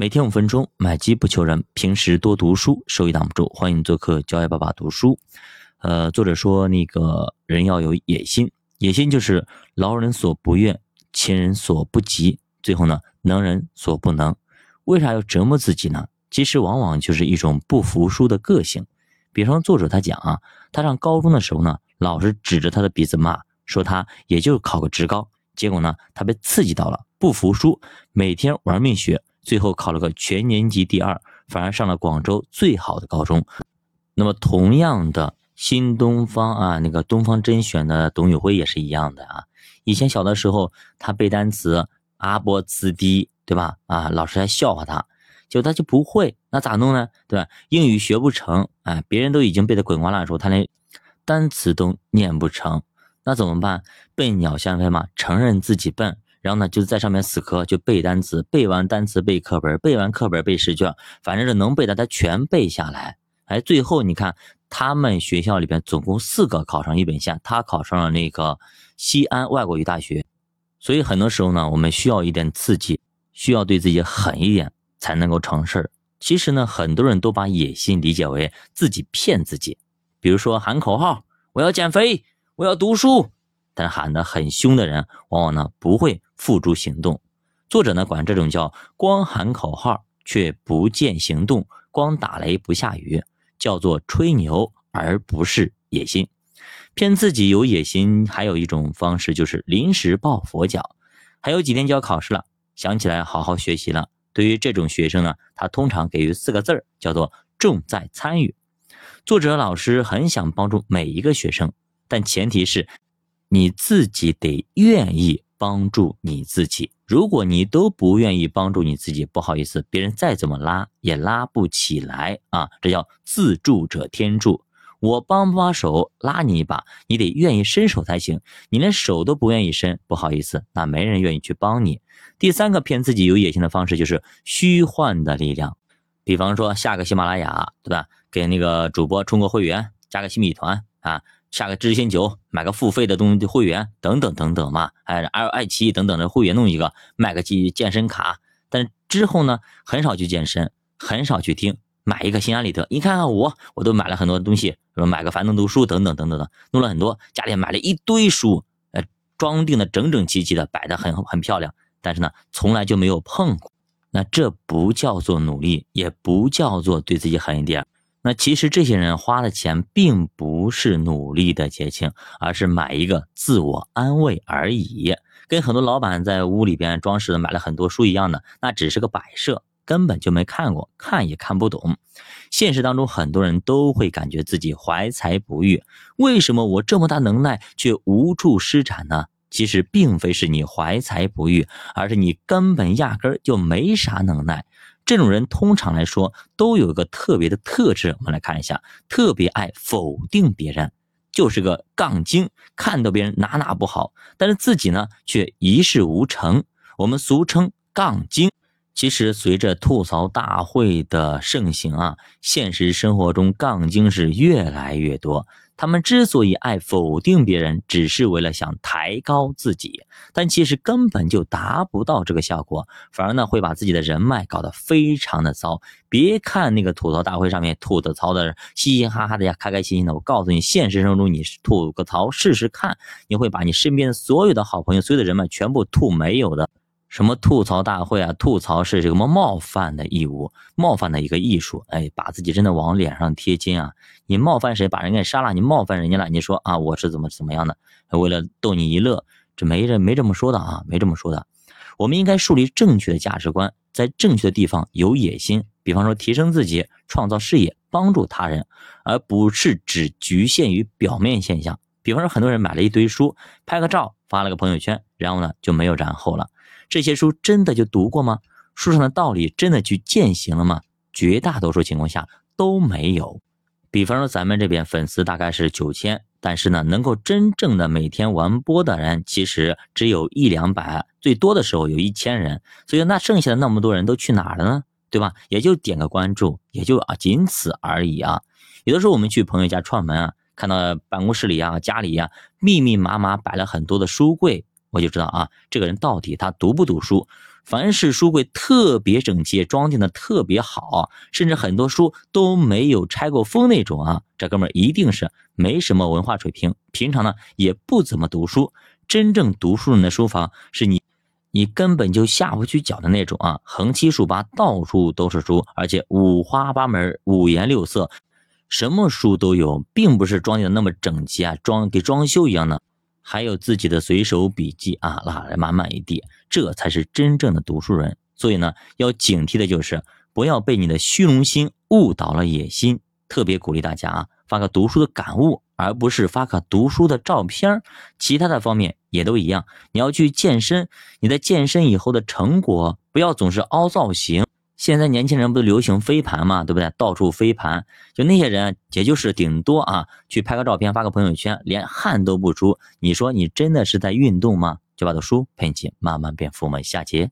每天五分钟，买机不求人，平时多读书，收益挡不住。欢迎做客教育爸爸读书。呃，作者说那个人要有野心，野心就是劳人所不愿，亲人所不及，最后呢，能人所不能。为啥要折磨自己呢？其实往往就是一种不服输的个性。比方作者他讲啊，他上高中的时候呢，老师指着他的鼻子骂，说他也就考个职高。结果呢，他被刺激到了，不服输，每天玩命学。最后考了个全年级第二，反而上了广州最好的高中。那么同样的新东方啊，那个东方甄选的董宇辉也是一样的啊。以前小的时候他背单词阿波兹低，对吧？啊，老师还笑话他，结果他就不会，那咋弄呢？对吧？英语学不成，哎，别人都已经背得滚瓜烂熟，他连单词都念不成，那怎么办？笨鸟先飞嘛，承认自己笨。然后呢，就在上面死磕，就背单词，背完单词背课本，背完课本背试卷，反正是能背的他全背下来。哎，最后你看，他们学校里边总共四个考上一本线，他考上了那个西安外国语大学。所以很多时候呢，我们需要一点刺激，需要对自己狠一点，才能够成事儿。其实呢，很多人都把野心理解为自己骗自己，比如说喊口号，我要减肥，我要读书。但喊得很凶的人，往往呢不会付诸行动。作者呢管这种叫光喊口号却不见行动，光打雷不下雨，叫做吹牛，而不是野心。骗自己有野心，还有一种方式就是临时抱佛脚。还有几天就要考试了，想起来好好学习了。对于这种学生呢，他通常给予四个字儿，叫做重在参与。作者老师很想帮助每一个学生，但前提是。你自己得愿意帮助你自己，如果你都不愿意帮助你自己，不好意思，别人再怎么拉也拉不起来啊！这叫自助者天助。我帮不把手拉你一把，你得愿意伸手才行。你连手都不愿意伸，不好意思，那没人愿意去帮你。第三个骗自己有野心的方式就是虚幻的力量，比方说下个喜马拉雅，对吧？给那个主播充个会员，加个新米团啊。下个知心球，买个付费的东西会员等等等等嘛，哎，爱爱奇艺等等的会员弄一个，买个健健身卡，但之后呢，很少去健身，很少去听，买一个心安理得。你看看我，我都买了很多东西，买个樊登读书等等等等的，弄了很多，家里买了一堆书，呃，装订的整整齐齐的，摆的很很漂亮，但是呢，从来就没有碰过。那这不叫做努力，也不叫做对自己狠一点。那其实这些人花的钱并不是努力的结清，而是买一个自我安慰而已，跟很多老板在屋里边装饰的买了很多书一样的，那只是个摆设，根本就没看过，看也看不懂。现实当中很多人都会感觉自己怀才不遇，为什么我这么大能耐却无处施展呢？其实并非是你怀才不遇，而是你根本压根儿就没啥能耐。这种人通常来说都有一个特别的特质，我们来看一下，特别爱否定别人，就是个杠精，看到别人哪哪不好，但是自己呢却一事无成。我们俗称杠精。其实随着吐槽大会的盛行啊，现实生活中杠精是越来越多。他们之所以爱否定别人，只是为了想抬高自己，但其实根本就达不到这个效果，反而呢会把自己的人脉搞得非常的糟。别看那个吐槽大会上面吐的槽的嘻嘻哈哈的呀，开开心心的，我告诉你，现实生活中你吐个槽试试看，你会把你身边所有的好朋友、所有的人脉全部吐没有的。什么吐槽大会啊？吐槽是什么冒犯的义务，冒犯的一个艺术。哎，把自己真的往脸上贴金啊！你冒犯谁，把人给杀了，你冒犯人家了，你说啊，我是怎么怎么样的？为了逗你一乐，这没人没这么说的啊，没这么说的。我们应该树立正确的价值观，在正确的地方有野心，比方说提升自己、创造事业、帮助他人，而不是只局限于表面现象。比方说，很多人买了一堆书，拍个照发了个朋友圈，然后呢就没有然后了。这些书真的就读过吗？书上的道理真的去践行了吗？绝大多数情况下都没有。比方说咱们这边粉丝大概是九千，但是呢，能够真正的每天完播的人其实只有一两百，最多的时候有一千人。所以那剩下的那么多人都去哪儿了呢？对吧？也就点个关注，也就啊仅此而已啊。有的时候我们去朋友家串门啊，看到办公室里啊、家里呀密密麻麻摆了很多的书柜。我就知道啊，这个人到底他读不读书？凡是书柜特别整齐，装订的特别好，甚至很多书都没有拆过封那种啊，这哥们一定是没什么文化水平，平常呢也不怎么读书。真正读书人的书房是你，你根本就下不去脚的那种啊，横七竖八，到处都是书，而且五花八门、五颜六色，什么书都有，并不是装订的那么整齐啊，装给装修一样的。还有自己的随手笔记啊，拉来满满一地，这才是真正的读书人。所以呢，要警惕的就是不要被你的虚荣心误导了野心。特别鼓励大家啊，发个读书的感悟，而不是发个读书的照片其他的方面也都一样。你要去健身，你在健身以后的成果不要总是凹造型。现在年轻人不都流行飞盘嘛，对不对？到处飞盘，就那些人，也就是顶多啊，去拍个照片，发个朋友圈，连汗都不出。你说你真的是在运动吗？就把的书陪你慢慢变富，我们下节